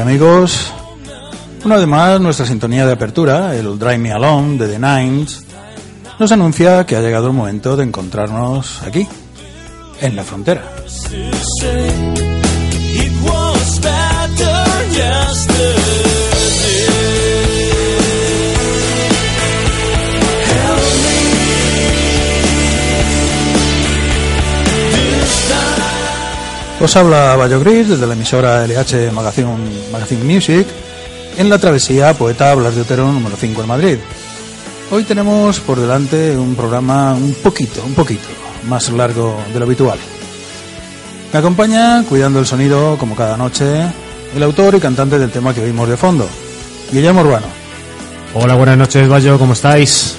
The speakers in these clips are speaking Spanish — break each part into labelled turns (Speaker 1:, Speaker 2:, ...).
Speaker 1: Amigos. Una vez más, nuestra sintonía de apertura, el Drive Me Alone de The Nines, nos anuncia que ha llegado el momento de encontrarnos aquí, en la frontera. Os habla Bayo Gris desde la emisora LH Magazine, Magazine Music en la travesía Poeta Blas de Otero número 5 en Madrid. Hoy tenemos por delante un programa un poquito, un poquito más largo de lo habitual. Me acompaña, cuidando el sonido como cada noche, el autor y cantante del tema que oímos de fondo, Guillermo Urbano.
Speaker 2: Hola, buenas noches, Bayo, ¿cómo estáis?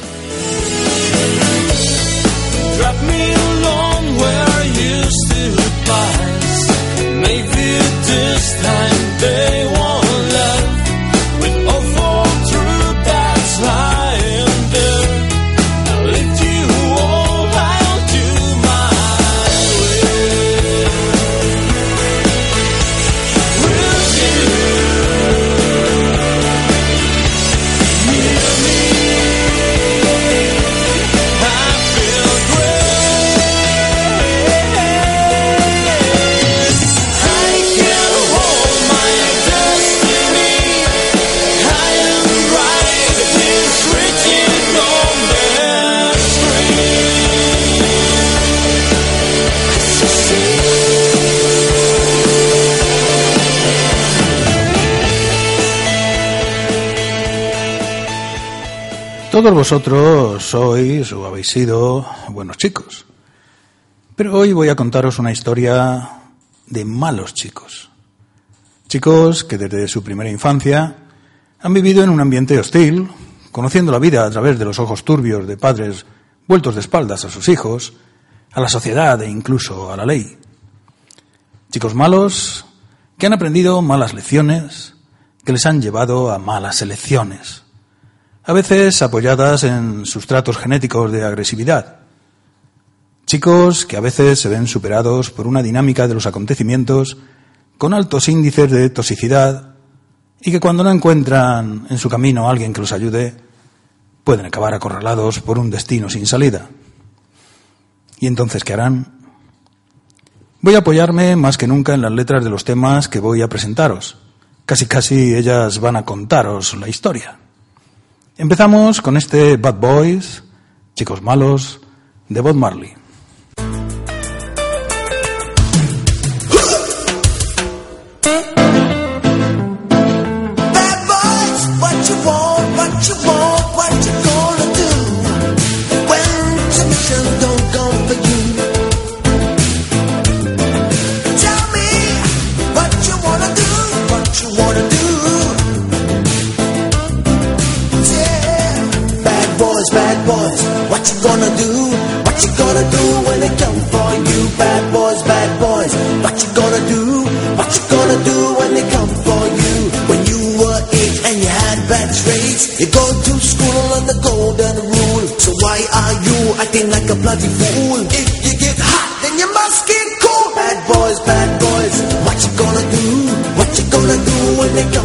Speaker 1: Todos vosotros sois o habéis sido buenos chicos. Pero hoy voy a contaros una historia de malos chicos. Chicos que desde su primera infancia han vivido en un ambiente hostil, conociendo la vida a través de los ojos turbios de padres vueltos de espaldas a sus hijos, a la sociedad e incluso a la ley. Chicos malos que han aprendido malas lecciones que les han llevado a malas elecciones a veces apoyadas en sustratos genéticos de agresividad. Chicos que a veces se ven superados por una dinámica de los acontecimientos con altos índices de toxicidad y que cuando no encuentran en su camino a alguien que los ayude, pueden acabar acorralados por un destino sin salida. ¿Y entonces qué harán? Voy a apoyarme más que nunca en las letras de los temas que voy a presentaros. Casi casi ellas van a contaros la historia. Empezamos con este Bad Boys, chicos malos, de Bob Marley.
Speaker 3: boys, bad boys, what you gonna do? What you gonna do when they come for you? Bad boys, bad boys, what you gonna do? What you gonna do when they come for you? When you were eight and you had bad grades, you go to school on the golden rule. So why are you acting like a bloody fool? If you get hot, then you must get cool. Bad boys, bad boys, what you gonna do? What you gonna do when they come?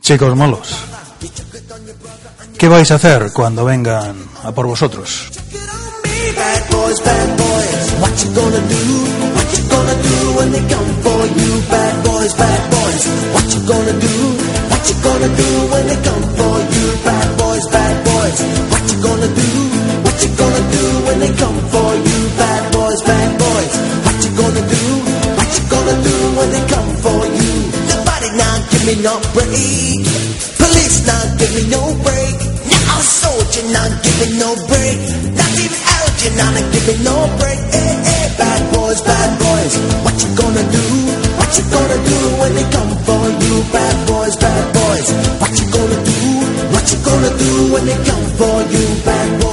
Speaker 3: Chicos molos, ¿qué vais a hacer cuando vengan a por vosotros? Break. Police not give me no break. Now soldier not giving no break. Not even Elgin not giving no break. Hey, hey, bad boys, bad boys. What you gonna do? What you gonna do when they come for you? Bad boys, bad boys. What you gonna do? What you gonna do when they come for you? Bad boys.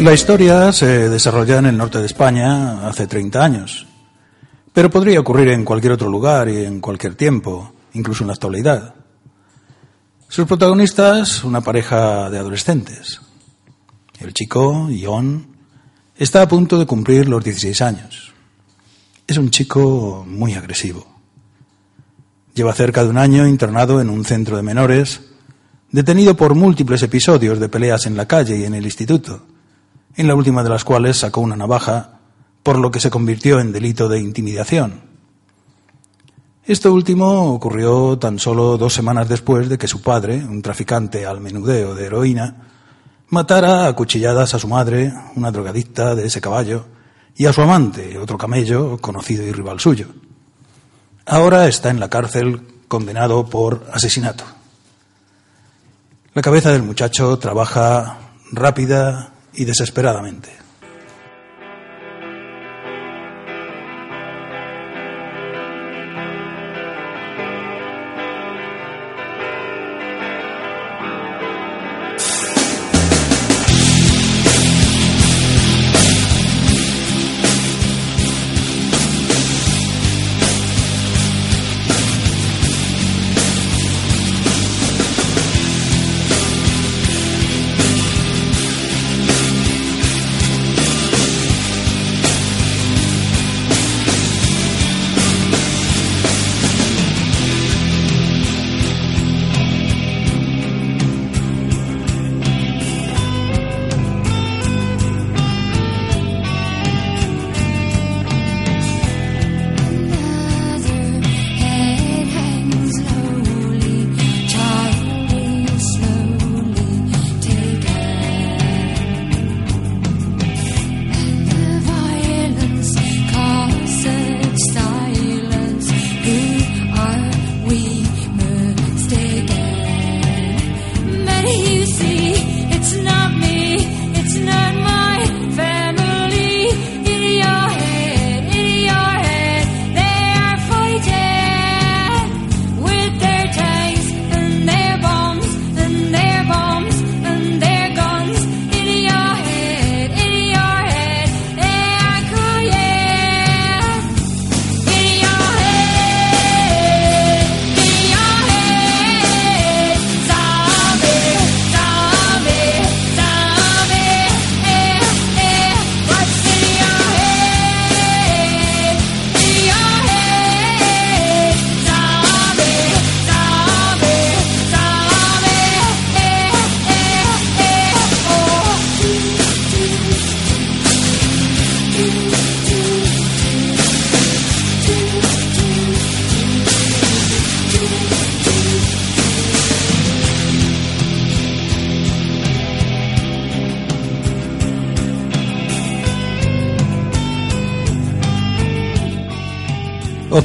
Speaker 1: La historia se desarrolla en el norte de España hace 30 años, pero podría ocurrir en cualquier otro lugar y en cualquier tiempo, incluso en la actualidad. Sus protagonistas, una pareja de adolescentes. El chico, John, está a punto de cumplir los 16 años. Es un chico muy agresivo. Lleva cerca de un año internado en un centro de menores, detenido por múltiples episodios de peleas en la calle y en el instituto, en la última de las cuales sacó una navaja, por lo que se convirtió en delito de intimidación. Esto último ocurrió tan solo dos semanas después de que su padre, un traficante al menudeo de heroína, matara a cuchilladas a su madre, una drogadicta de ese caballo, y a su amante, otro camello, conocido y rival suyo. Ahora está en la cárcel condenado por asesinato. La cabeza del muchacho trabaja rápida y desesperadamente.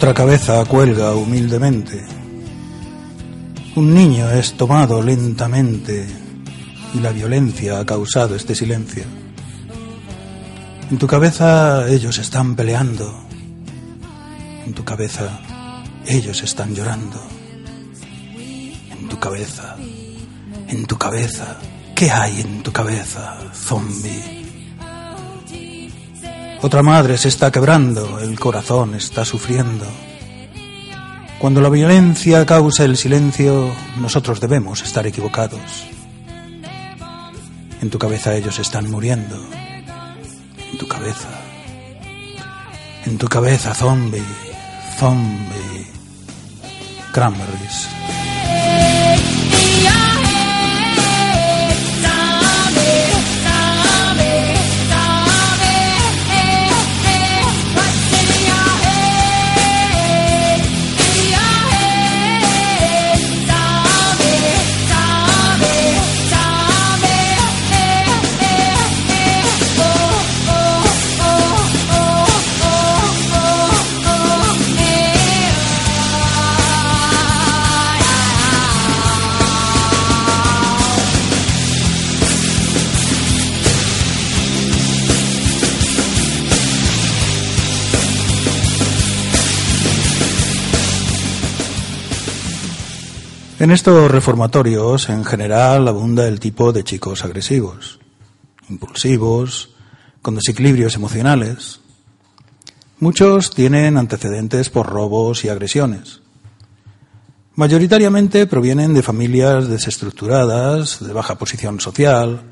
Speaker 1: Otra cabeza cuelga humildemente. Un niño es tomado lentamente y la violencia ha causado este silencio. En tu cabeza ellos están peleando. En tu cabeza ellos están llorando. En tu cabeza, en tu cabeza, ¿qué hay en tu cabeza, zombie? Otra madre se está quebrando, el corazón está sufriendo. Cuando la violencia causa el silencio, nosotros debemos estar equivocados. En tu cabeza ellos están muriendo. En tu cabeza. En tu cabeza, zombie, zombie. Cranberries. En estos reformatorios, en general, abunda el tipo de chicos agresivos, impulsivos, con desequilibrios emocionales. Muchos tienen antecedentes por robos y agresiones. Mayoritariamente provienen de familias desestructuradas, de baja posición social,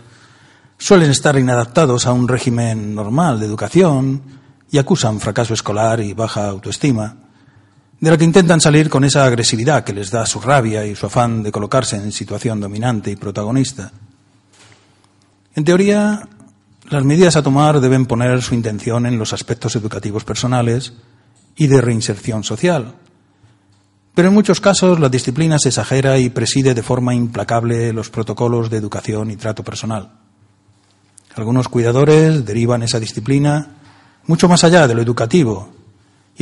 Speaker 1: suelen estar inadaptados a un régimen normal de educación y acusan fracaso escolar y baja autoestima de la que intentan salir con esa agresividad que les da su rabia y su afán de colocarse en situación dominante y protagonista. En teoría, las medidas a tomar deben poner su intención en los aspectos educativos personales y de reinserción social. Pero en muchos casos la disciplina se exagera y preside de forma implacable los protocolos de educación y trato personal. Algunos cuidadores derivan esa disciplina mucho más allá de lo educativo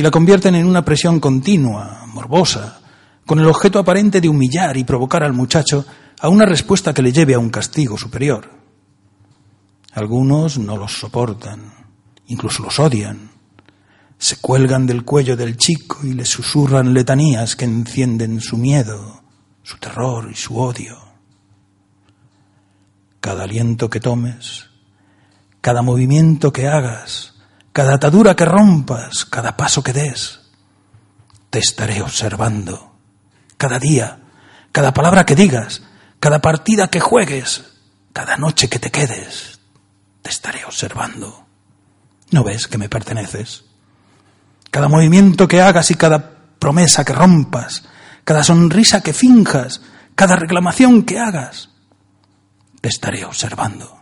Speaker 1: la convierten en una presión continua, morbosa, con el objeto aparente de humillar y provocar al muchacho a una respuesta que le lleve a un castigo superior. Algunos no los soportan, incluso los odian. Se cuelgan del cuello del chico y le susurran letanías que encienden su miedo, su terror y su odio. Cada aliento que tomes, cada movimiento que hagas, cada atadura que rompas, cada paso que des, te estaré observando. Cada día, cada palabra que digas, cada partida que juegues, cada noche que te quedes, te estaré observando. ¿No ves que me perteneces? Cada movimiento que hagas y cada promesa que rompas, cada sonrisa que finjas, cada reclamación que hagas, te estaré observando.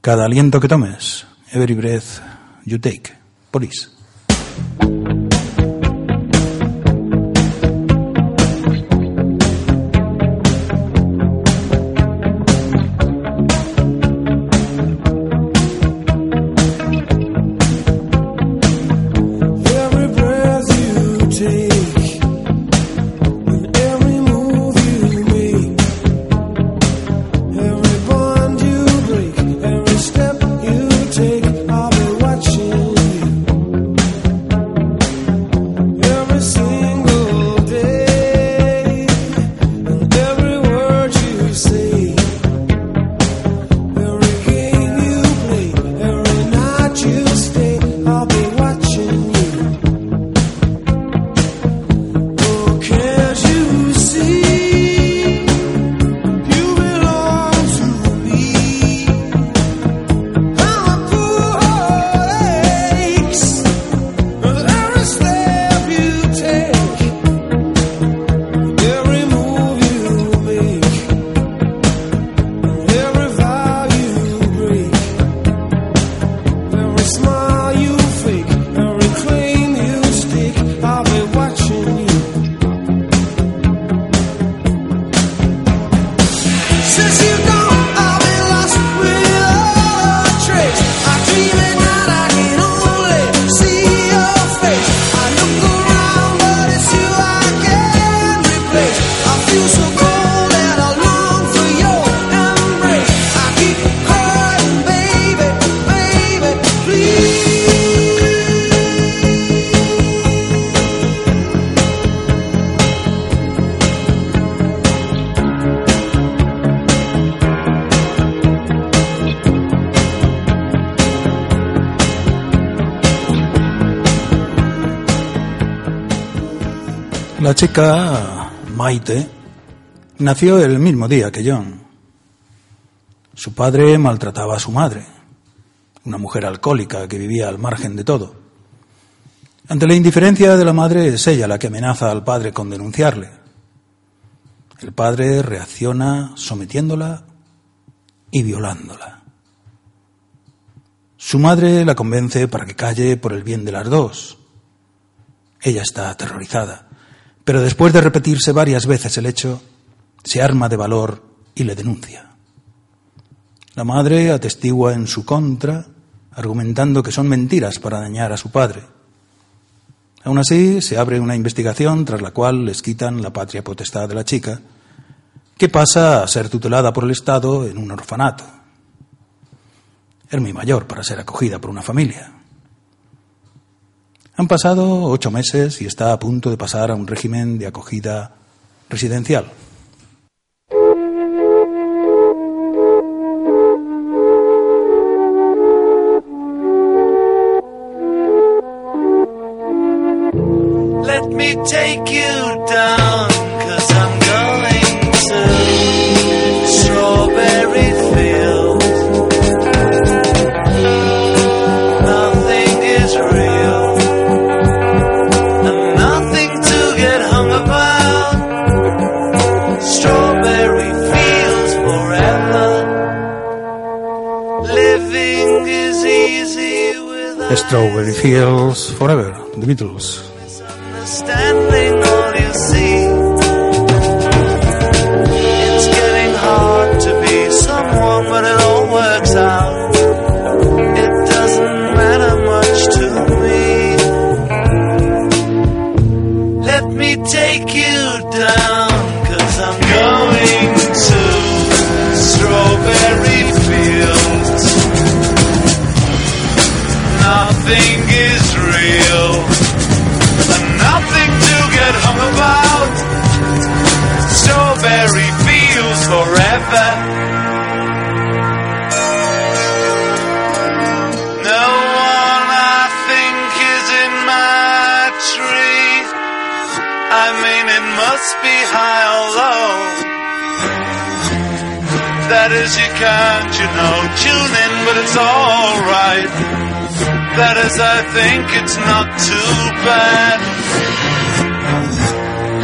Speaker 1: Cada aliento que tomes, every breath you take. Police. Nació el mismo día que John. Su padre maltrataba a su madre, una mujer alcohólica que vivía al margen de todo. Ante la indiferencia de la madre es ella la que amenaza al padre con denunciarle. El padre reacciona sometiéndola y violándola. Su madre la convence para que calle por el bien de las dos. Ella está aterrorizada, pero después de repetirse varias veces el hecho, se arma de valor y le denuncia. La madre atestigua en su contra, argumentando que son mentiras para dañar a su padre. Aún así, se abre una investigación tras la cual les quitan la patria potestad de la chica, que pasa a ser tutelada por el Estado en un orfanato. Es muy mayor para ser acogida por una familia. Han pasado ocho meses y está a punto de pasar a un régimen de acogida residencial.
Speaker 4: Me take you down, cause I'm going to Strawberry Fields. Nothing is real, and nothing to get hung about. Strawberry Fields forever. Living is easy
Speaker 1: Strawberry Fields Forever, The Beatles
Speaker 4: nothing must be high or low. That is, you can't, you know, tune in, but it's alright. That is, I think it's not too bad.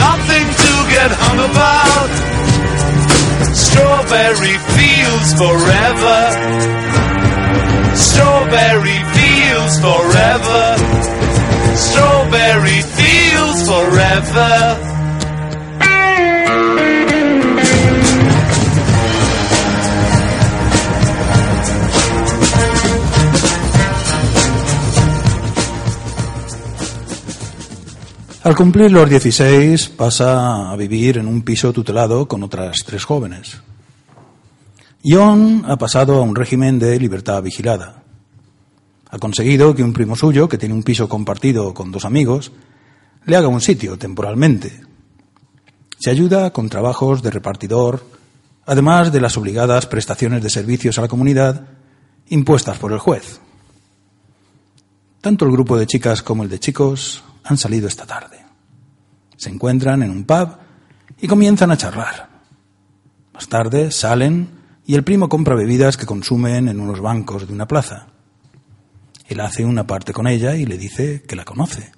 Speaker 4: nothing to get hung about. Strawberry fields forever. Strawberry fields forever. Strawberry fields forever.
Speaker 1: Al cumplir los 16 pasa a vivir en un piso tutelado con otras tres jóvenes. John ha pasado a un régimen de libertad vigilada. Ha conseguido que un primo suyo, que tiene un piso compartido con dos amigos, le haga un sitio temporalmente. Se ayuda con trabajos de repartidor, además de las obligadas prestaciones de servicios a la comunidad impuestas por el juez. Tanto el grupo de chicas como el de chicos han salido esta tarde. Se encuentran en un pub y comienzan a charlar. Más tarde salen y el primo compra bebidas que consumen en unos bancos de una plaza. Él hace una parte con ella y le dice que la conoce,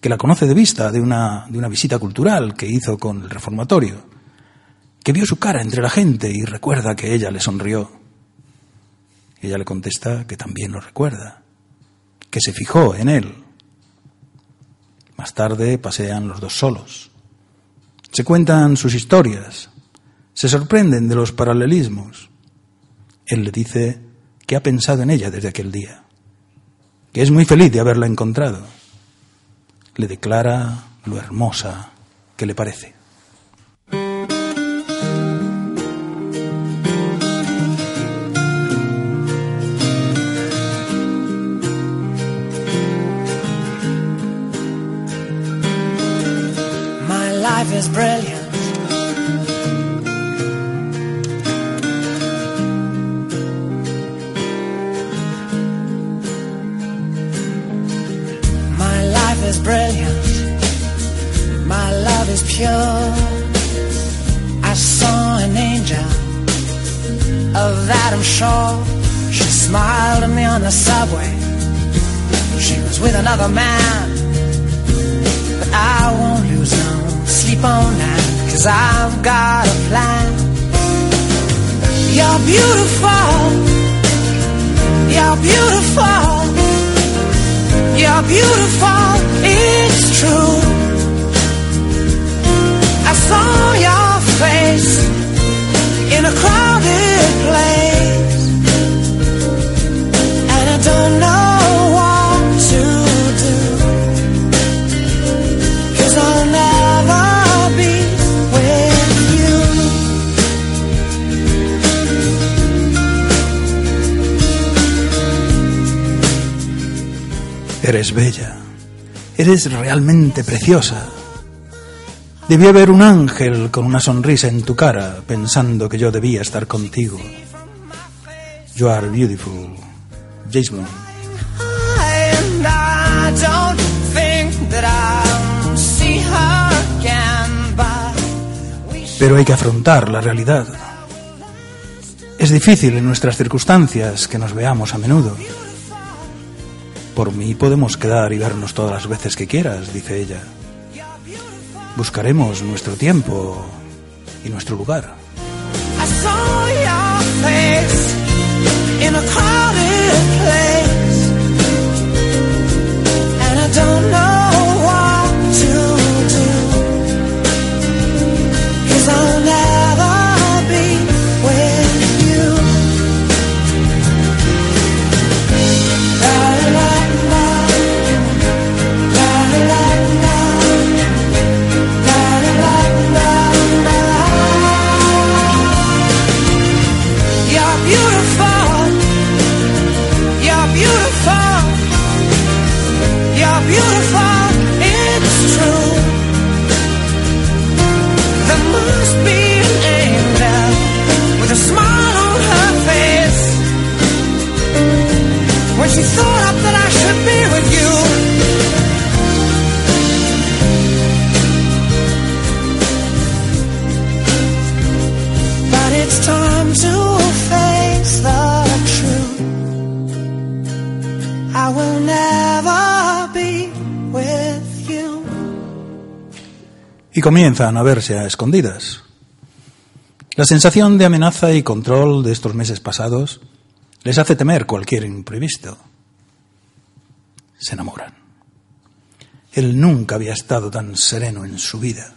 Speaker 1: que la conoce de vista de una, de una visita cultural que hizo con el reformatorio, que vio su cara entre la gente y recuerda que ella le sonrió. Ella le contesta que también lo recuerda, que se fijó en él. Más tarde pasean los dos solos. Se cuentan sus historias, se sorprenden de los paralelismos. Él le dice que ha pensado en ella desde aquel día, que es muy feliz de haberla encontrado. Le declara lo hermosa que le parece.
Speaker 5: Is brilliant. My life is brilliant. My love is pure. I saw an angel. Of I'm sure. She smiled at me on the subway. She was with another man. Cause I've got a plan. You're beautiful. You're beautiful. You're beautiful. It's true. I saw your face in a crowded place. And I don't know
Speaker 1: Eres bella. Eres realmente preciosa. Debió haber un ángel con una sonrisa en tu cara pensando que yo debía estar contigo. You are beautiful.
Speaker 5: We
Speaker 1: Pero hay que afrontar la realidad. Es difícil en nuestras circunstancias que nos veamos a menudo. Por mí podemos quedar y vernos todas las veces que quieras, dice ella. Buscaremos nuestro tiempo y nuestro lugar. Comienzan a verse a escondidas. La sensación de amenaza y control de estos meses pasados les hace temer cualquier imprevisto. Se enamoran. Él nunca había estado tan sereno en su vida.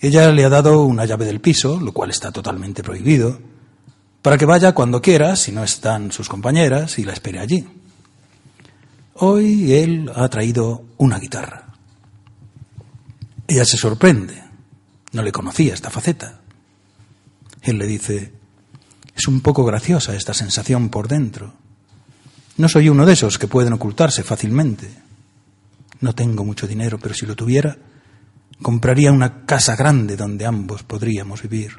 Speaker 1: Ella le ha dado una llave del piso, lo cual está totalmente prohibido, para que vaya cuando quiera si no están sus compañeras y la espere allí. Hoy él ha traído una guitarra. Ella se sorprende. No le conocía esta faceta. Él le dice, es un poco graciosa esta sensación por dentro. No soy uno de esos que pueden ocultarse fácilmente. No tengo mucho dinero, pero si lo tuviera, compraría una casa grande donde ambos podríamos vivir.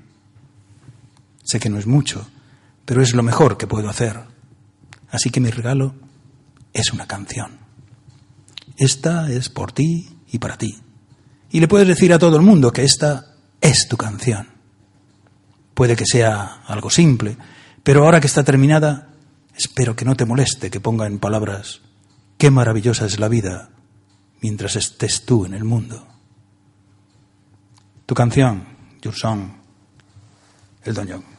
Speaker 1: Sé que no es mucho, pero es lo mejor que puedo hacer. Así que mi regalo es una canción. Esta es por ti y para ti. Y le puedes decir a todo el mundo que esta es tu canción. Puede que sea algo simple, pero ahora que está terminada, espero que no te moleste que ponga en palabras qué maravillosa es la vida mientras estés tú en el mundo. Tu canción, Your Song, El Doñón.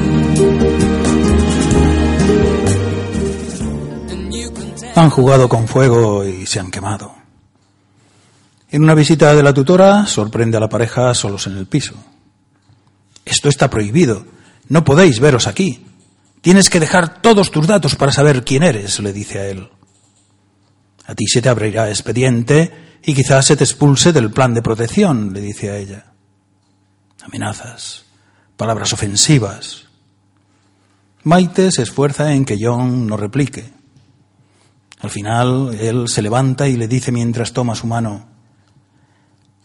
Speaker 1: Han jugado con fuego y se han quemado. En una visita de la tutora, sorprende a la pareja solos en el piso. Esto está prohibido. No podéis veros aquí. Tienes que dejar todos tus datos para saber quién eres, le dice a él. A ti se te abrirá expediente y quizás se te expulse del plan de protección, le dice a ella. Amenazas, palabras ofensivas. Maite se esfuerza en que John no replique. Al final, él se levanta y le dice mientras toma su mano,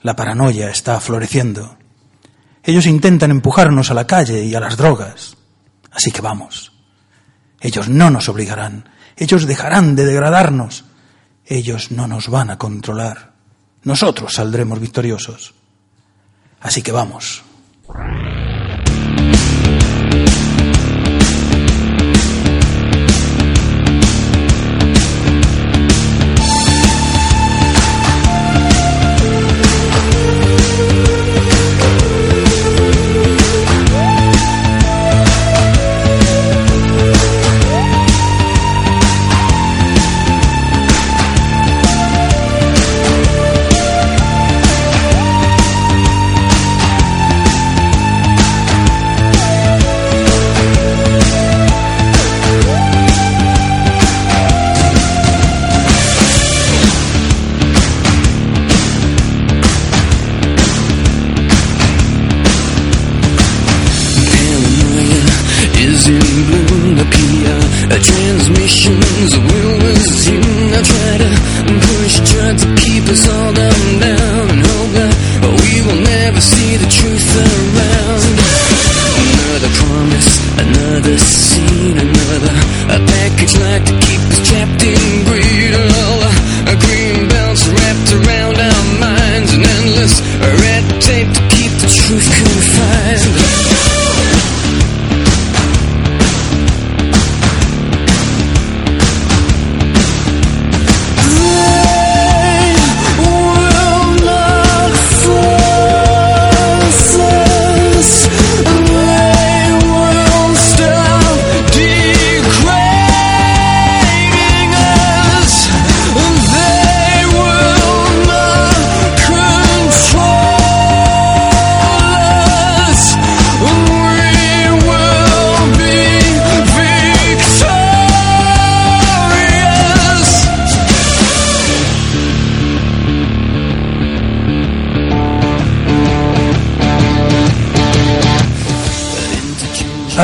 Speaker 1: la paranoia está floreciendo. Ellos intentan empujarnos a la calle y a las drogas. Así que vamos. Ellos no nos obligarán. Ellos dejarán de degradarnos. Ellos no nos van a controlar. Nosotros saldremos victoriosos. Así que vamos.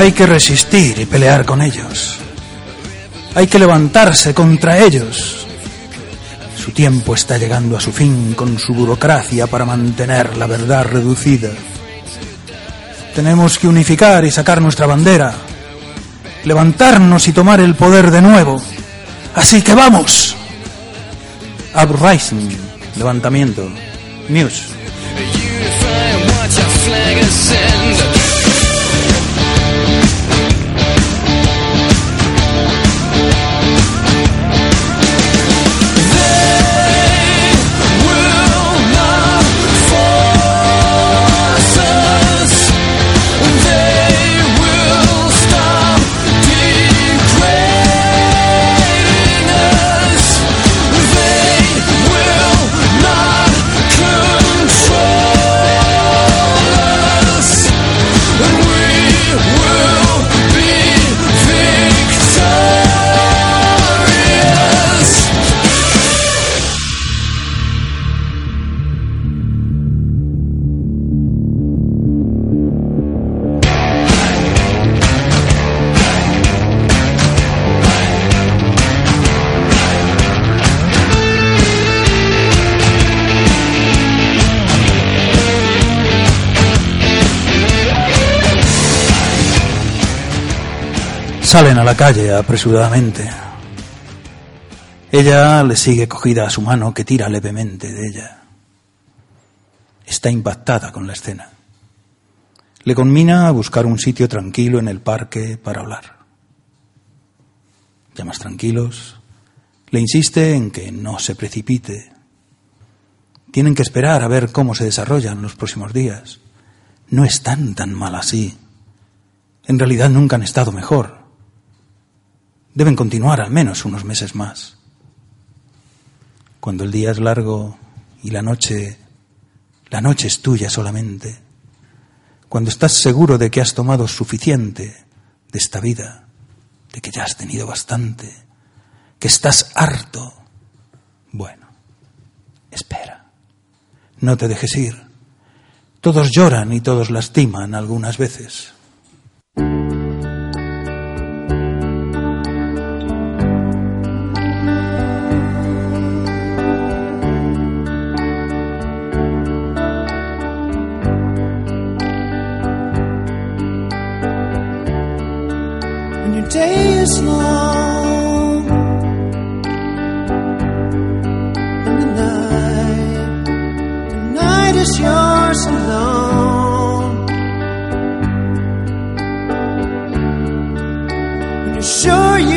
Speaker 1: Hay que resistir y pelear con ellos. Hay que levantarse contra ellos. Su tiempo está llegando a su fin con su burocracia para mantener la verdad reducida. Tenemos que unificar y sacar nuestra bandera. Levantarnos y tomar el poder de nuevo. Así que vamos. Uprising, levantamiento. News. Salen a la calle apresuradamente. Ella le sigue cogida a su mano que tira levemente de ella. Está impactada con la escena. Le conmina a buscar un sitio tranquilo en el parque para hablar. Ya más tranquilos, le insiste en que no se precipite. Tienen que esperar a ver cómo se desarrollan los próximos días. No están tan mal así. En realidad nunca han estado mejor. Deben continuar al menos unos meses más. Cuando el día es largo y la noche, la noche es tuya solamente. Cuando estás seguro de que has tomado suficiente de esta vida, de que ya has tenido bastante, que estás harto. Bueno, espera. No te dejes ir. Todos lloran y todos lastiman algunas veces.
Speaker 6: Day is long and the night, the night is yours alone. When you're sure you've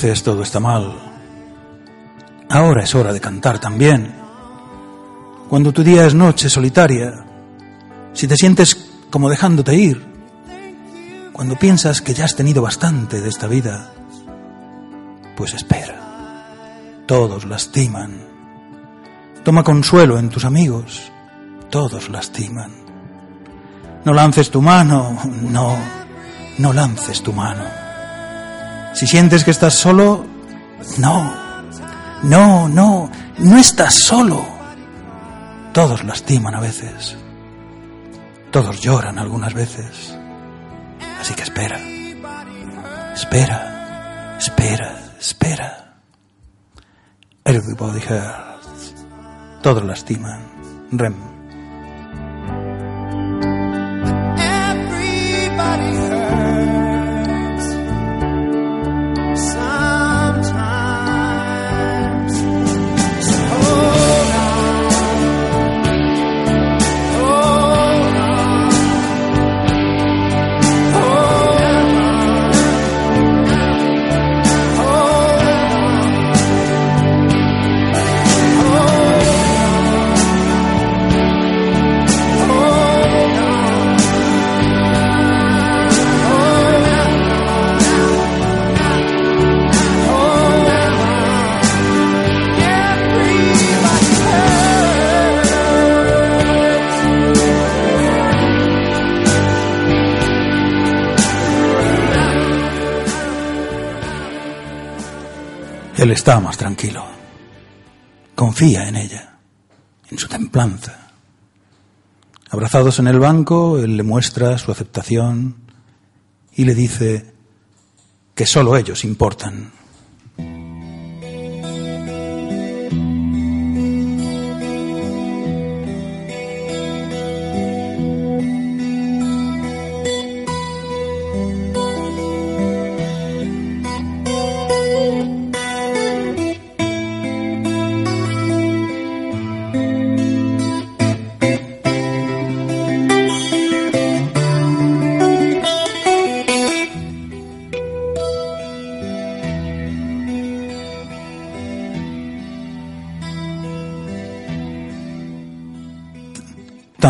Speaker 1: todo está mal. Ahora es hora de cantar también. Cuando tu día es noche solitaria, si te sientes como dejándote ir, cuando piensas que ya has tenido bastante de esta vida, pues espera. Todos lastiman. Toma consuelo en tus amigos. Todos lastiman. No lances tu mano. No, no lances tu mano. Si sientes que estás solo, no. No, no, no estás solo. Todos lastiman a veces. Todos lloran algunas veces. Así que espera. Espera. Espera. Espera. Everybody hurts. Todos lastiman. Rem. Él está más tranquilo. Confía en ella, en su templanza. Abrazados en el banco, él le muestra su aceptación y le dice que solo ellos importan.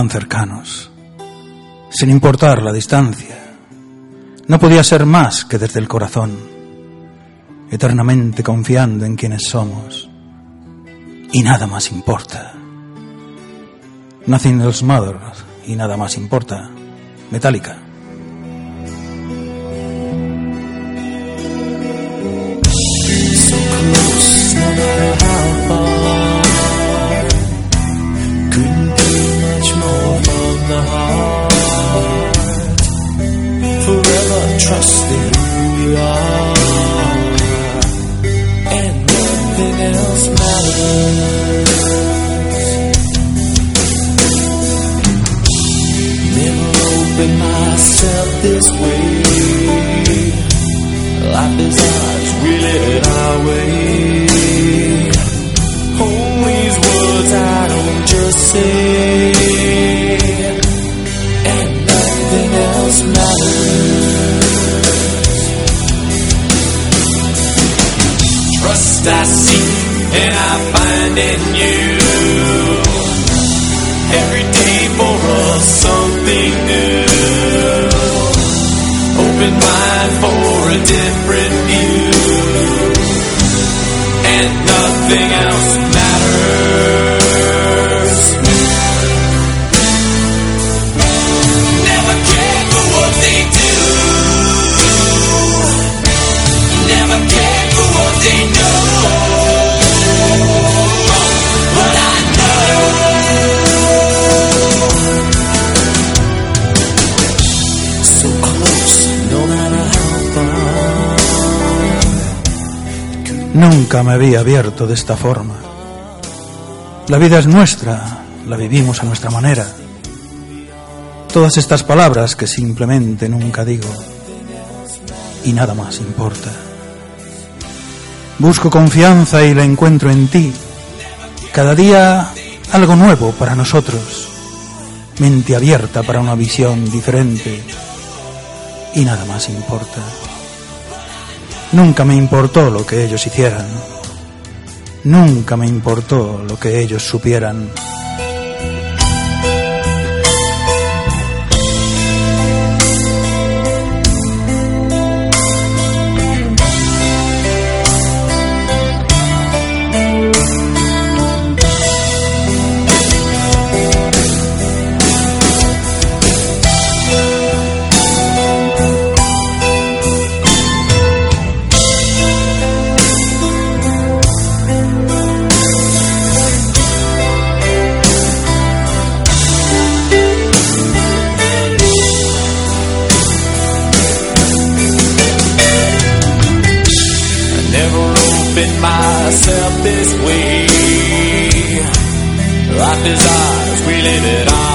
Speaker 1: Tan cercanos, sin importar la distancia. No podía ser más que desde el corazón, eternamente confiando en quienes somos. Y nada más importa. Nothing else matters y nada más importa. Metallica.
Speaker 2: Never opened myself this way. Life is ours, we live it our way. Hold these words I don't just say, in you.
Speaker 1: Nunca me había abierto de esta forma. La vida es nuestra, la vivimos a nuestra manera. Todas estas palabras que simplemente nunca digo y nada más importa. Busco confianza y la encuentro en ti. Cada día algo nuevo para nosotros. Mente abierta para una visión diferente y nada más importa. Nunca me importó lo que ellos hicieran. Nunca me importó lo que ellos supieran.
Speaker 2: Opened myself this way. Life is ours, we live it our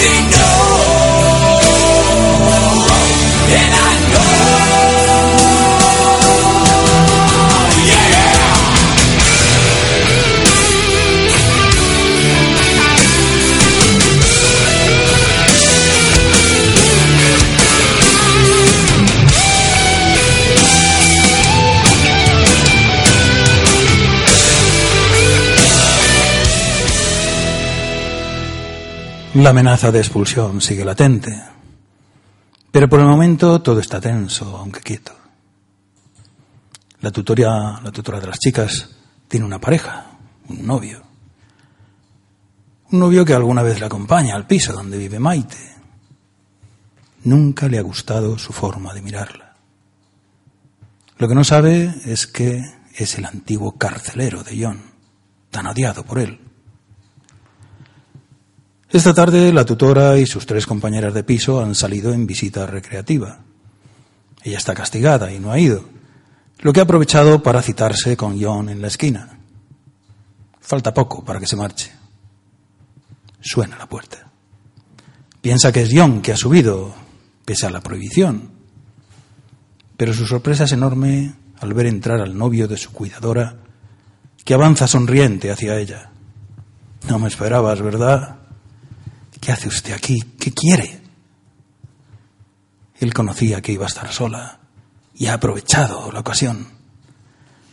Speaker 2: no
Speaker 1: La amenaza de expulsión sigue latente. Pero por el momento todo está tenso, aunque quieto. La tutoria, la tutora de las chicas tiene una pareja, un novio. Un novio que alguna vez le acompaña al piso donde vive Maite. Nunca le ha gustado su forma de mirarla. Lo que no sabe es que es el antiguo carcelero de John, tan odiado por él. Esta tarde la tutora y sus tres compañeras de piso han salido en visita recreativa. Ella está castigada y no ha ido, lo que ha aprovechado para citarse con John en la esquina. Falta poco para que se marche. Suena la puerta. Piensa que es John que ha subido, pese a la prohibición. Pero su sorpresa es enorme al ver entrar al novio de su cuidadora, que avanza sonriente hacia ella. No me esperabas, ¿verdad? ¿Qué hace usted aquí? ¿Qué quiere? Él conocía que iba a estar sola y ha aprovechado la ocasión.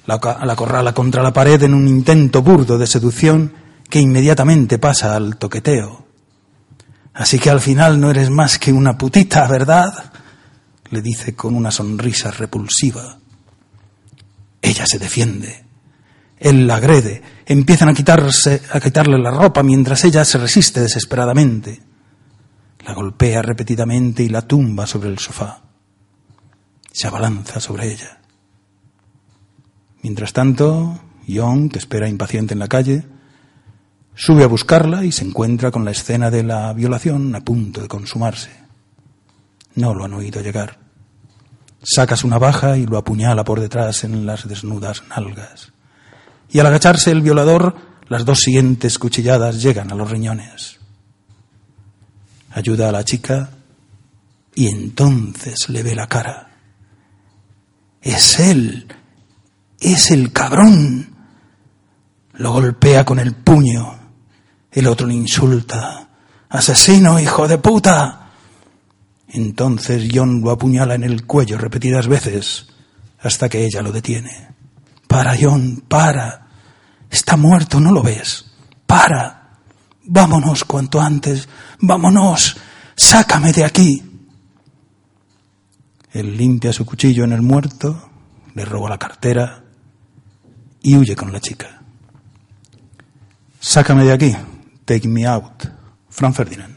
Speaker 1: La, la corrala contra la pared en un intento burdo de seducción que inmediatamente pasa al toqueteo. Así que al final no eres más que una putita, ¿verdad? le dice con una sonrisa repulsiva. Ella se defiende. Él la agrede. Empiezan a quitarse, a quitarle la ropa mientras ella se resiste desesperadamente. La golpea repetidamente y la tumba sobre el sofá. Se abalanza sobre ella. Mientras tanto, John, que espera impaciente en la calle, sube a buscarla y se encuentra con la escena de la violación a punto de consumarse. No lo han oído llegar. Saca su navaja y lo apuñala por detrás en las desnudas nalgas. Y al agacharse el violador, las dos siguientes cuchilladas llegan a los riñones. Ayuda a la chica y entonces le ve la cara. Es él, es el cabrón. Lo golpea con el puño. El otro le insulta. Asesino, hijo de puta. Entonces John lo apuñala en el cuello repetidas veces hasta que ella lo detiene. Para, John, para. Está muerto, ¿no lo ves? Para. Vámonos cuanto antes. Vámonos. Sácame de aquí. Él limpia su cuchillo en el muerto, le roba la cartera y huye con la chica.
Speaker 2: Sácame de aquí. Take me out. Fran Ferdinand.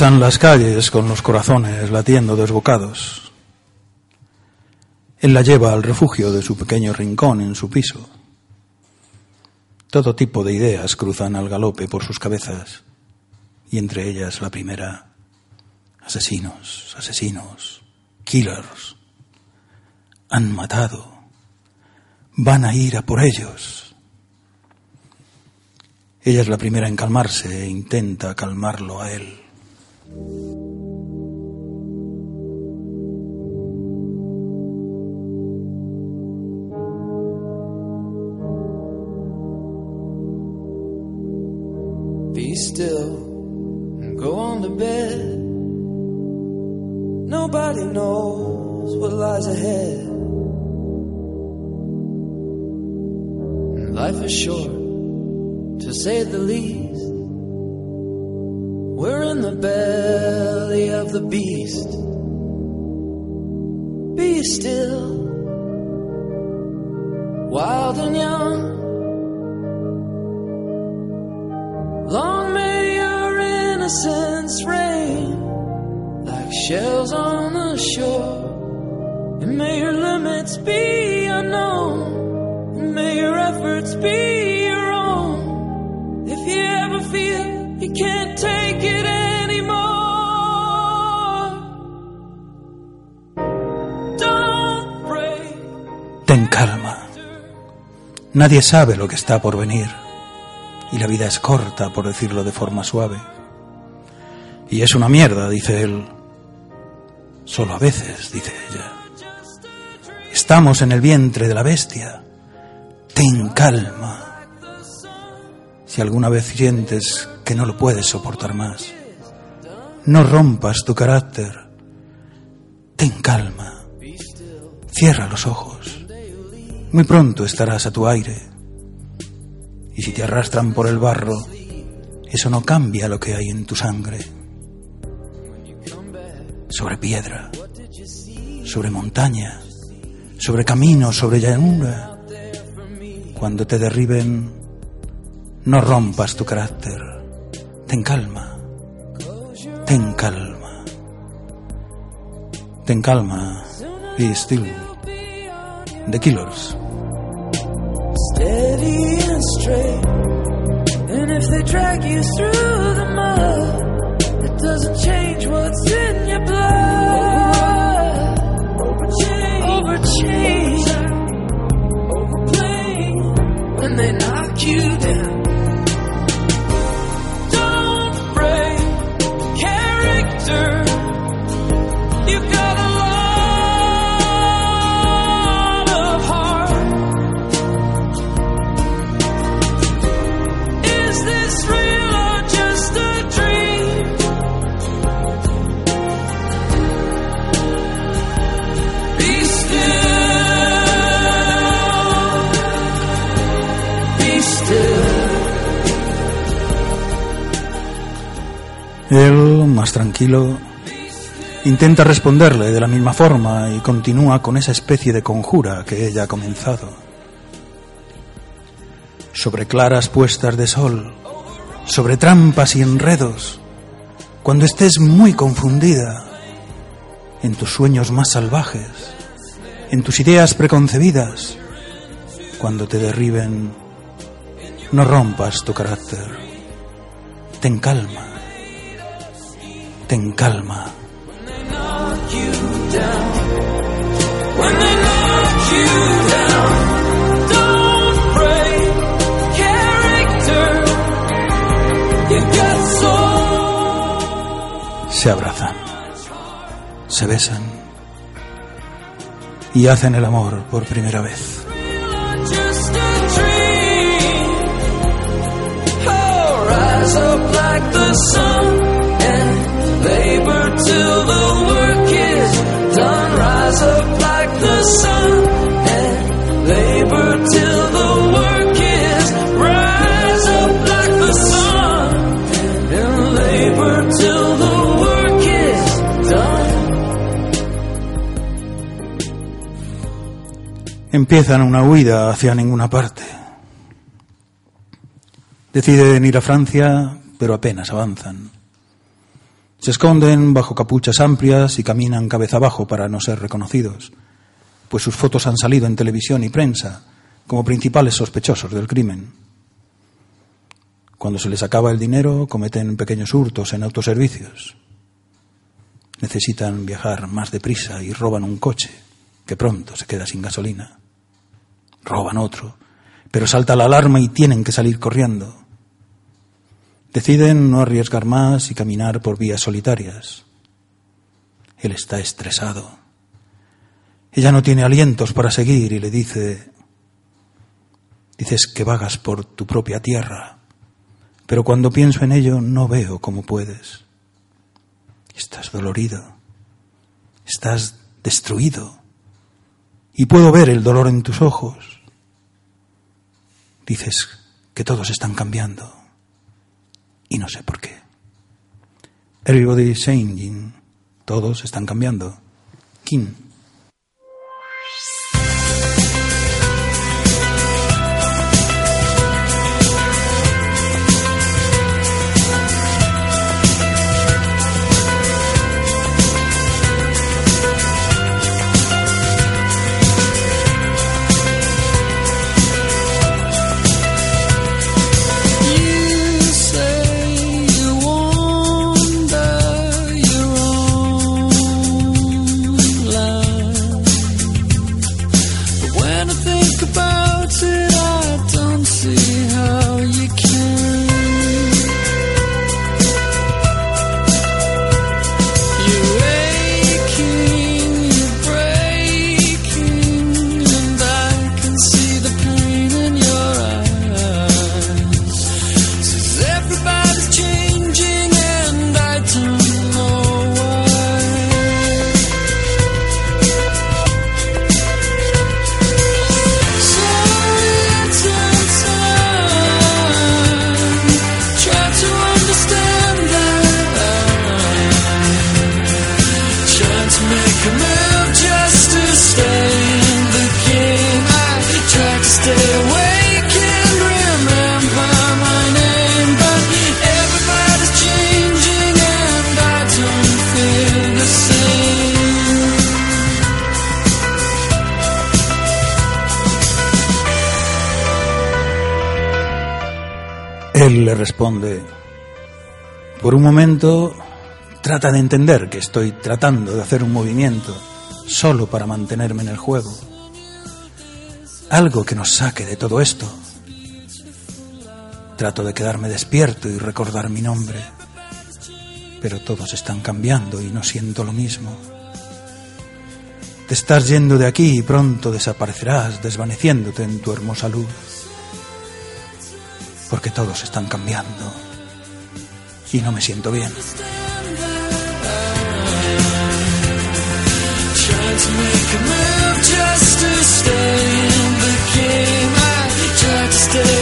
Speaker 2: Atraviesan las calles con los corazones latiendo desbocados. Él la lleva al refugio de su pequeño rincón en su piso. Todo tipo de ideas cruzan al galope por sus cabezas, y entre ellas la primera, asesinos, asesinos, killers. Han matado. Van a ir a por ellos. Ella es la primera en calmarse e intenta calmarlo a él.
Speaker 1: Be still and go on to bed. Nobody knows what lies ahead. Life is short, to say the least. We're in the belly of the beast. Be still, wild and young. Long may your innocence reign like shells on the shore. And may your limits be unknown. And may your efforts be your own. If you ever feel
Speaker 2: Ten calma.
Speaker 1: Nadie sabe lo que está por venir. Y la vida es corta, por decirlo de forma suave. Y es una mierda, dice él. Solo a veces, dice ella. Estamos en el vientre de la bestia. Ten calma. Si alguna vez sientes que no lo puedes soportar más, no rompas tu carácter. Ten calma. Cierra los ojos. Muy pronto estarás a tu aire. Y si te arrastran por el barro, eso no cambia lo que hay en tu sangre. Sobre piedra, sobre montaña, sobre camino, sobre llanura. Cuando te derriben, no rompas tu carácter. Ten calma. Ten calma. Ten calma. Be still. The Killers.
Speaker 3: steady and straight. And if they drag you through the mud, it doesn't change what's in your blood. Overchange, overchange, overplaying when they knock you down.
Speaker 1: Tranquilo, intenta responderle de la misma forma y continúa con esa especie de conjura que ella ha comenzado. Sobre claras puestas de sol, sobre trampas y enredos, cuando estés muy confundida, en tus sueños más salvajes, en tus ideas preconcebidas, cuando te derriben, no rompas tu carácter. Ten calma.
Speaker 3: Got soul.
Speaker 1: Se abrazan, se besan y hacen el amor por primera vez. Empiezan una huida hacia ninguna parte. Deciden ir a Francia, pero apenas avanzan. Se esconden bajo capuchas amplias y caminan cabeza abajo para no ser reconocidos, pues sus fotos han salido en televisión y prensa como principales sospechosos del crimen. Cuando se les acaba el dinero, cometen pequeños hurtos en autoservicios. Necesitan viajar más deprisa y roban un coche que pronto se queda sin gasolina. Roban otro, pero salta la alarma y tienen que salir corriendo. Deciden no arriesgar más y caminar por vías solitarias. Él está estresado. Ella no tiene alientos para seguir y le dice, dices que vagas por tu propia tierra, pero cuando pienso en ello no veo cómo puedes. Estás dolorido, estás destruido y puedo ver el dolor en tus ojos. Dices que todos están cambiando y no sé por qué. Everybody is changing. Todos están cambiando. King. Entender que estoy tratando de hacer un movimiento solo para mantenerme en el juego. Algo que nos saque de todo esto. Trato de quedarme despierto y recordar mi nombre, pero todos están cambiando y no siento lo mismo. Te estás yendo de aquí y pronto desaparecerás desvaneciéndote en tu hermosa luz, porque todos están cambiando y no me siento bien.
Speaker 4: Make a move just to stay in the game. I tried to stay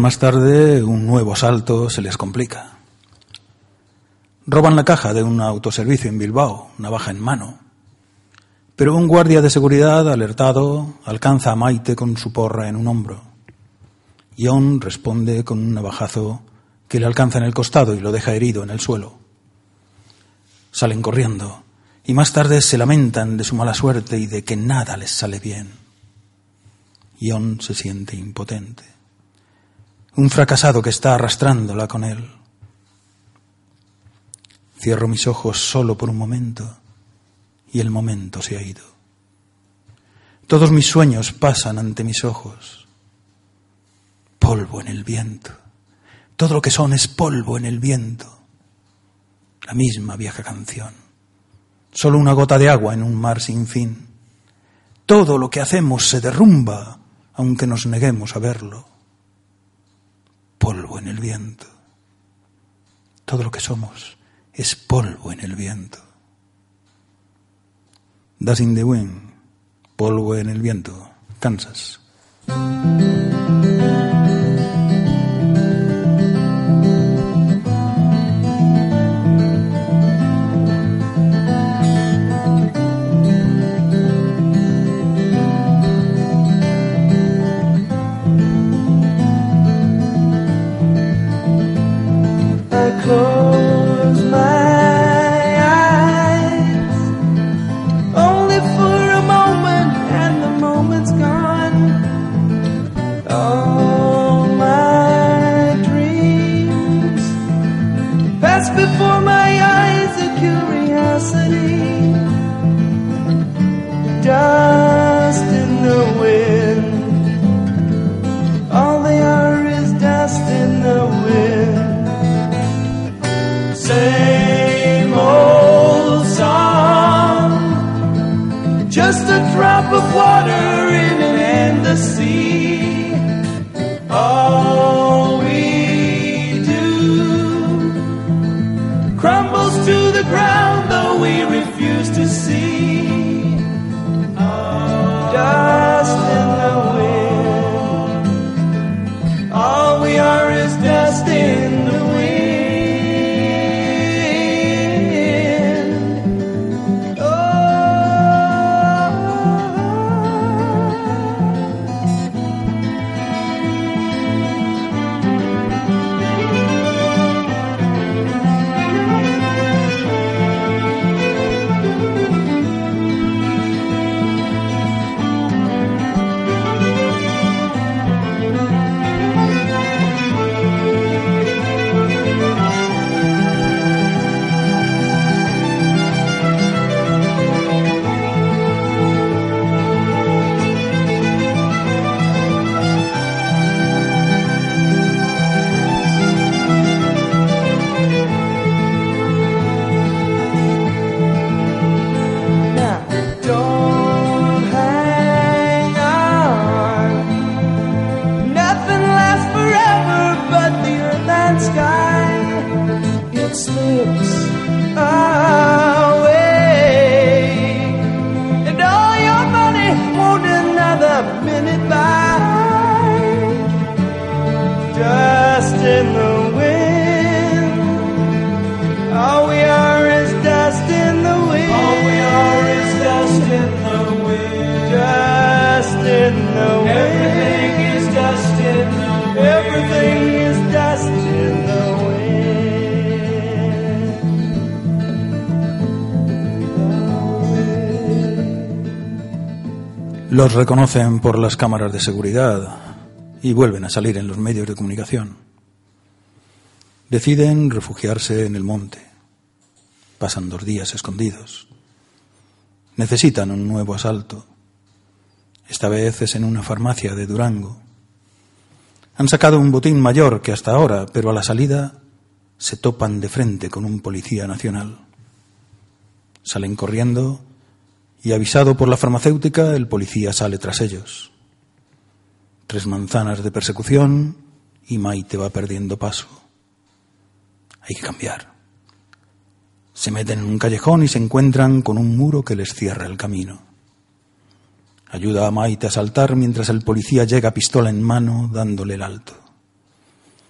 Speaker 1: Más tarde, un nuevo asalto se les complica. Roban la caja de un autoservicio en Bilbao, navaja en mano. Pero un guardia de seguridad, alertado, alcanza a Maite con su porra en un hombro. Ion responde con un navajazo que le alcanza en el costado y lo deja herido en el suelo. Salen corriendo y más tarde se lamentan de su mala suerte y de que nada les sale bien. Ion se siente impotente un fracasado que está arrastrándola con él. Cierro mis ojos solo por un momento y el momento se ha ido. Todos mis sueños pasan ante mis ojos. Polvo en el viento. Todo lo que son es polvo en el viento. La misma vieja canción. Solo una gota de agua en un mar sin fin. Todo lo que hacemos se derrumba, aunque nos neguemos a verlo polvo en el viento. Todo lo que somos es polvo en el viento. Das in the wind, polvo en el viento, Kansas. Los reconocen por las cámaras de seguridad y vuelven a salir en los medios de comunicación. Deciden refugiarse en el monte. Pasan dos días escondidos. Necesitan un nuevo asalto. Esta vez es en una farmacia de Durango. Han sacado un botín mayor que hasta ahora, pero a la salida se topan de frente con un policía nacional. Salen corriendo y avisado por la farmacéutica, el policía sale tras ellos. Tres manzanas de persecución y Maite va perdiendo paso. Hay que cambiar. Se meten en un callejón y se encuentran con un muro que les cierra el camino. Ayuda a Maite a saltar mientras el policía llega pistola en mano dándole el alto.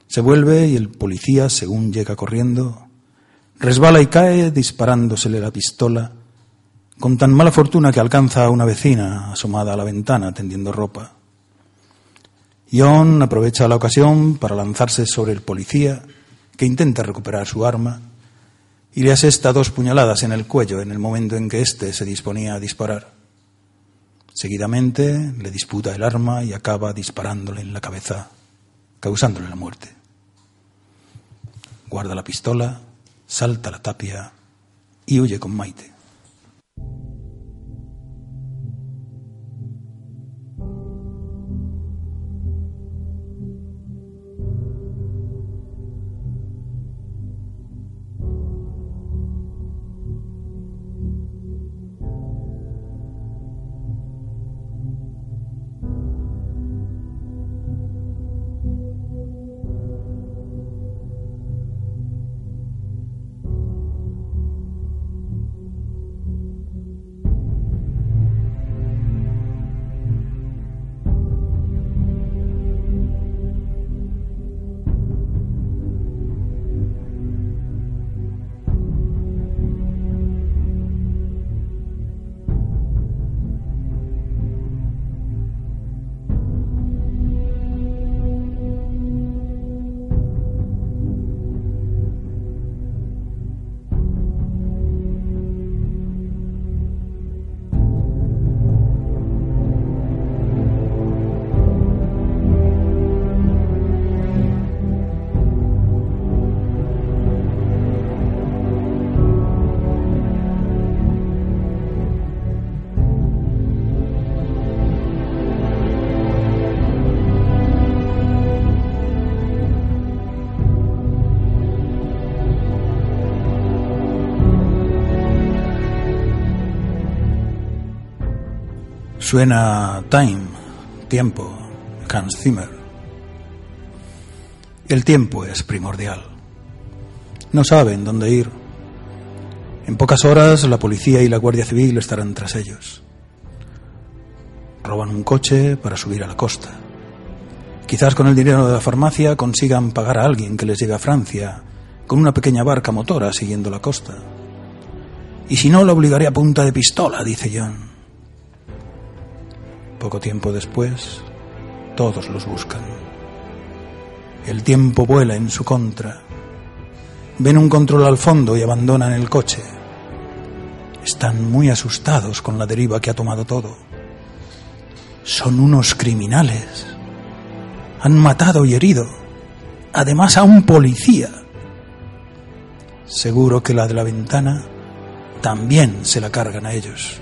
Speaker 1: Se vuelve y el policía, según llega corriendo, resbala y cae disparándosele la pistola con tan mala fortuna que alcanza a una vecina asomada a la ventana tendiendo ropa. John aprovecha la ocasión para lanzarse sobre el policía, que intenta recuperar su arma, y le asesta dos puñaladas en el cuello en el momento en que éste se disponía a disparar. Seguidamente le disputa el arma y acaba disparándole en la cabeza, causándole la muerte. Guarda la pistola, salta la tapia y huye con Maite. Suena Time, tiempo, Hans Zimmer. El tiempo es primordial. No saben dónde ir. En pocas horas la policía y la Guardia Civil estarán tras ellos. Roban un coche para subir a la costa. Quizás con el dinero de la farmacia consigan pagar a alguien que les llegue a Francia con una pequeña barca motora siguiendo la costa. Y si no, lo obligaré a punta de pistola, dice John. Poco tiempo después, todos los buscan. El tiempo vuela en su contra. Ven un control al fondo y abandonan el coche. Están muy asustados con la deriva que ha tomado todo. Son unos criminales. Han matado y herido. Además a un policía. Seguro que la de la ventana también se la cargan a ellos.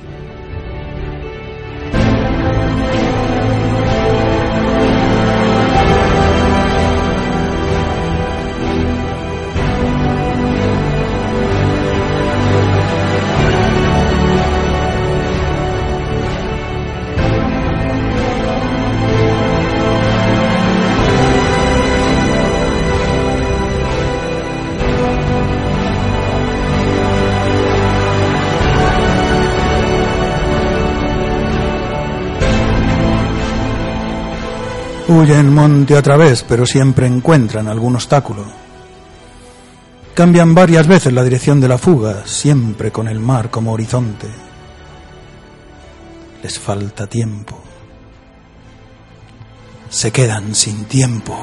Speaker 1: Huyen monte a través, pero siempre encuentran algún obstáculo. Cambian varias veces la dirección de la fuga, siempre con el mar como horizonte. Les falta tiempo.
Speaker 7: se quedan sin tiempo.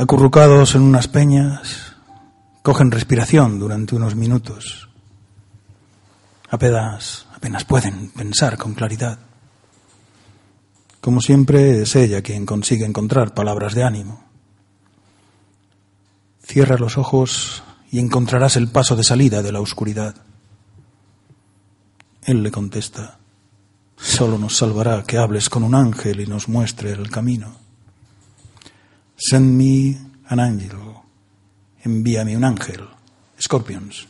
Speaker 7: Acurrucados en unas peñas, cogen respiración durante unos minutos. Apenas, apenas pueden pensar con claridad. Como siempre, es ella quien consigue encontrar palabras de ánimo. Cierra los ojos y encontrarás el paso de salida de la oscuridad. Él le contesta, solo nos salvará que hables con un ángel y nos muestre el camino. Send me an angel. Envíame un ángel. Scorpions.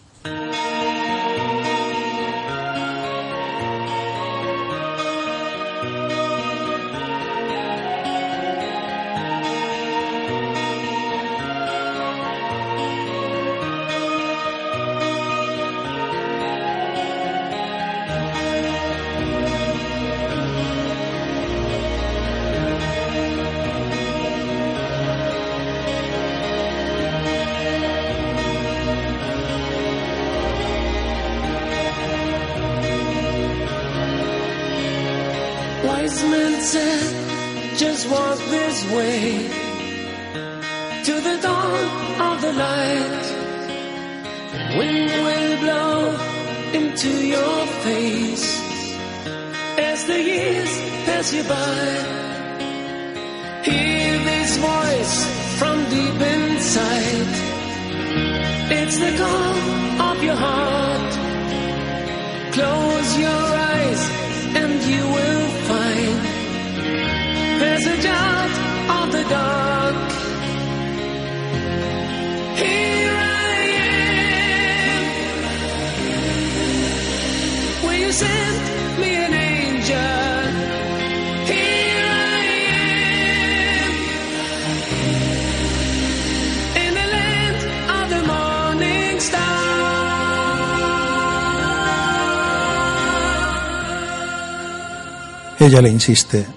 Speaker 7: Ella le insiste.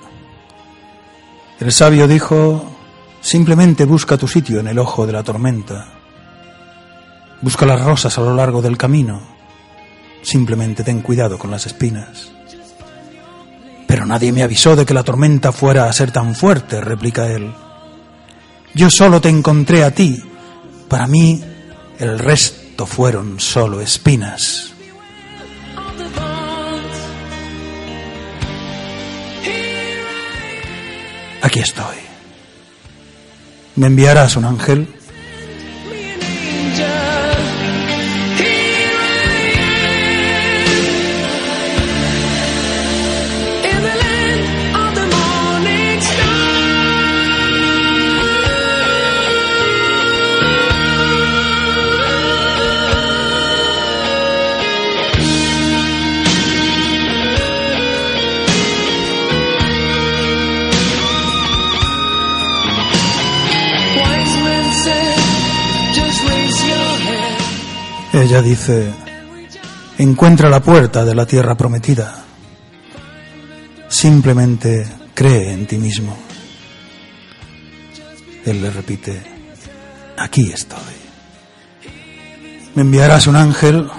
Speaker 7: El sabio dijo, simplemente busca tu sitio en el ojo de la tormenta. Busca las rosas a lo largo del camino. Simplemente ten cuidado con las espinas. Pero nadie me avisó de que la tormenta fuera a ser tan fuerte, replica él. Yo solo te encontré a ti. Para mí, el resto fueron solo espinas. Aquí estoy. ¿Me enviarás un ángel? Dice, encuentra la puerta de la tierra prometida. Simplemente cree en ti mismo. Él le repite, aquí estoy. ¿Me enviarás un ángel?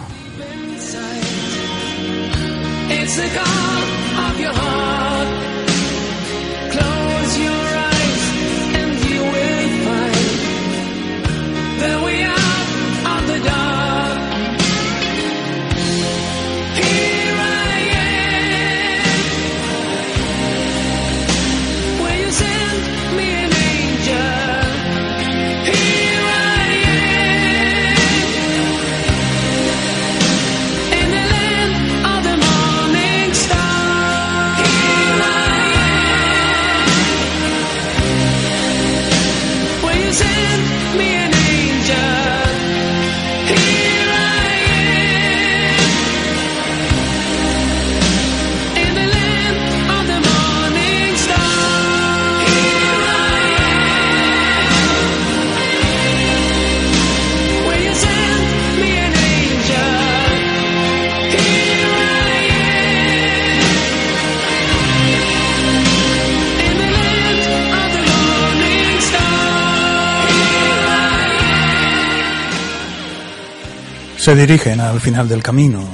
Speaker 1: Se dirigen al final del camino,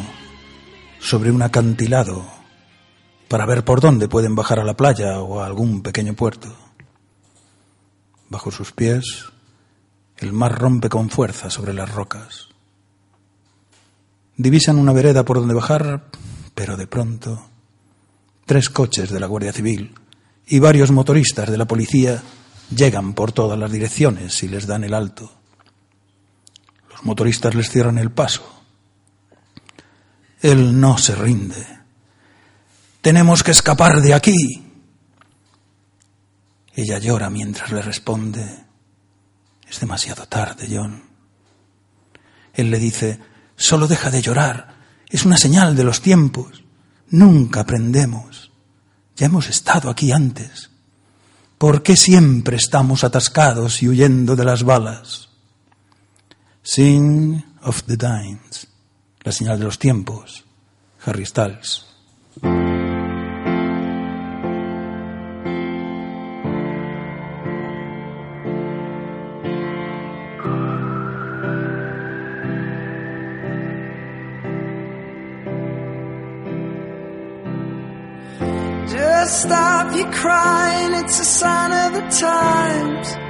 Speaker 1: sobre un acantilado, para ver por dónde pueden bajar a la playa o a algún pequeño puerto. Bajo sus pies, el mar rompe con fuerza sobre las rocas. Divisan una vereda por donde bajar, pero de pronto tres coches de la Guardia Civil y varios motoristas de la policía llegan por todas las direcciones y les dan el alto. Los motoristas les cierran el paso. Él no se rinde. Tenemos que escapar de aquí. Ella llora mientras le responde. Es demasiado tarde, John. Él le dice, solo deja de llorar. Es una señal de los tiempos. Nunca aprendemos. Ya hemos estado aquí antes. ¿Por qué siempre estamos atascados y huyendo de las balas? Sing of the Dines, la señal de los tiempos, Harry Styles.
Speaker 8: Just stop your crying, it's a sign of the times.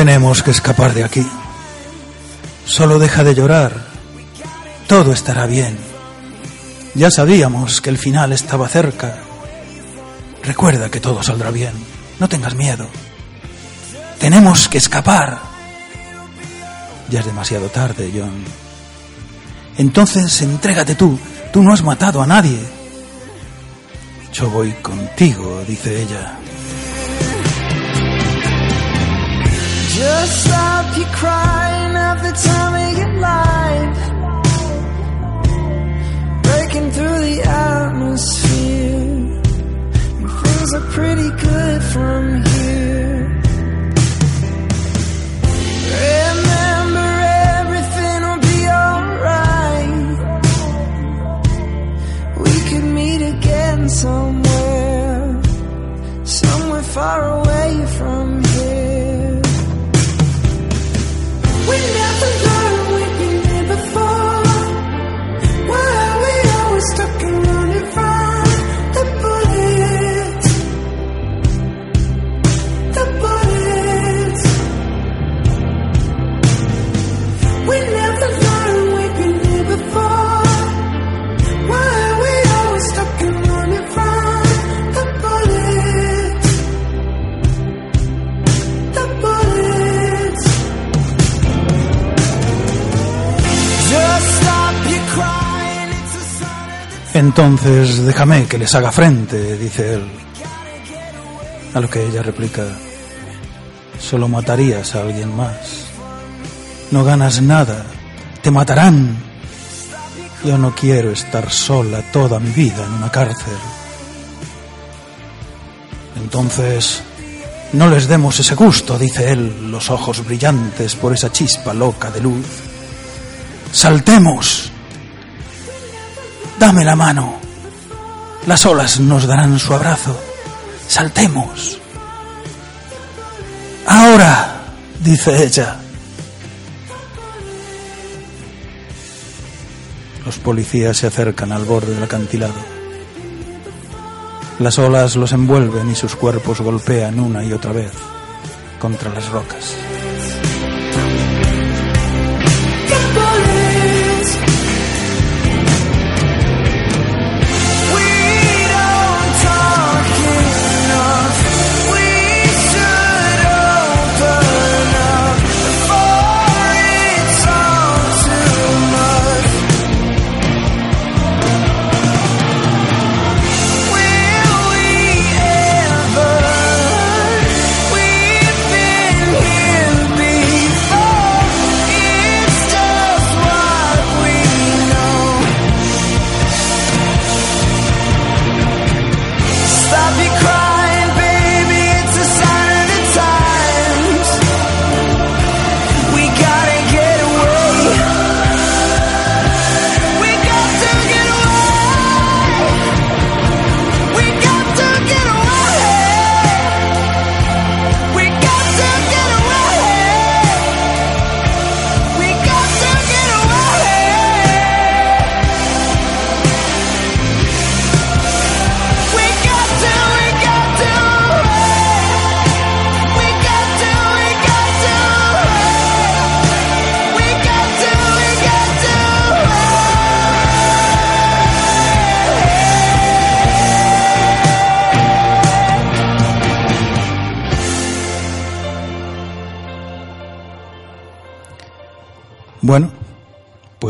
Speaker 1: Tenemos que escapar de aquí. Solo deja de llorar. Todo estará bien. Ya sabíamos que el final estaba cerca. Recuerda que todo saldrá bien. No tengas miedo. Tenemos que escapar. Ya es demasiado tarde, John. Entonces entrégate tú. Tú no has matado a nadie. Yo voy contigo, dice ella.
Speaker 8: Just stop your crying the time of your life. Breaking through the atmosphere. Things are pretty good from here. Somewhere. Somewhere far away from.
Speaker 1: Entonces déjame que les haga frente, dice él. A lo que ella replica, solo matarías a alguien más. No ganas nada, te matarán. Yo no quiero estar sola toda mi vida en una cárcel. Entonces, no les demos ese gusto, dice él, los ojos brillantes por esa chispa loca de luz. Saltemos. Dame la mano. Las olas nos darán su abrazo. Saltemos. Ahora, dice ella. Los policías se acercan al borde del acantilado. Las olas los envuelven y sus cuerpos golpean una y otra vez contra las rocas.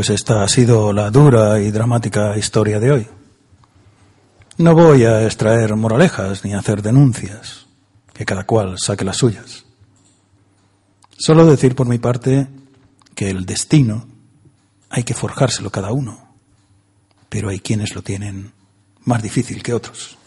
Speaker 1: Pues esta ha sido la dura y dramática historia de hoy. No voy a extraer moralejas ni a hacer denuncias, que cada cual saque las suyas. Solo decir por mi parte que el destino hay que forjárselo cada uno, pero hay quienes lo tienen más difícil que otros.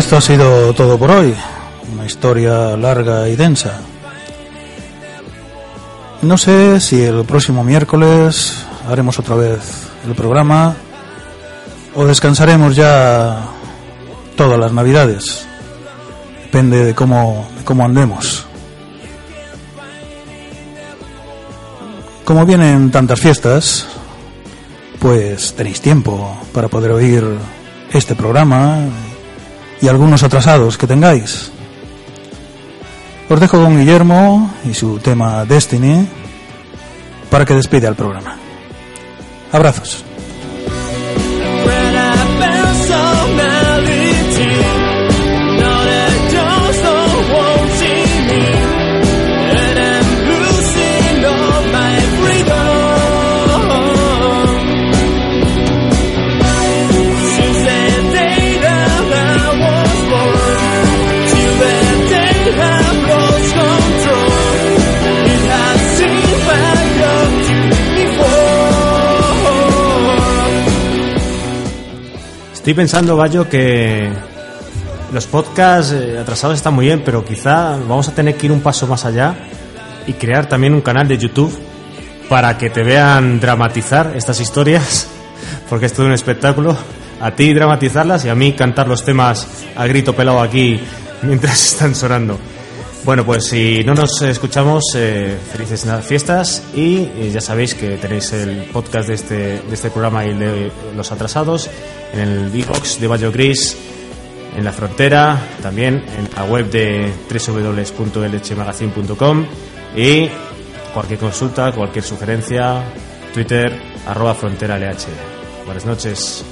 Speaker 1: Esto ha sido todo por hoy. Una historia larga y densa. No sé si el próximo miércoles haremos otra vez el programa o descansaremos ya todas las navidades. Depende de cómo, cómo andemos. Como vienen tantas fiestas, pues tenéis tiempo para poder oír este programa y algunos atrasados que tengáis. Os dejo con Guillermo y su tema Destiny para que despida el programa. Abrazos.
Speaker 9: Estoy pensando, Bayo, que los podcasts eh, atrasados están muy bien, pero quizá vamos a tener que ir un paso más allá y crear también un canal de YouTube para que te vean dramatizar estas historias, porque es todo un espectáculo. A ti dramatizarlas y a mí cantar los temas a grito pelado aquí mientras están sonando. Bueno, pues si no nos escuchamos, eh, felices fiestas y eh, ya sabéis que tenéis el podcast de este, de este programa y de los atrasados en el Bbox de Bayo Gris, en la frontera, también en la web de www.lhmagazine.com y cualquier consulta, cualquier sugerencia, Twitter, arroba frontera LH. Buenas noches.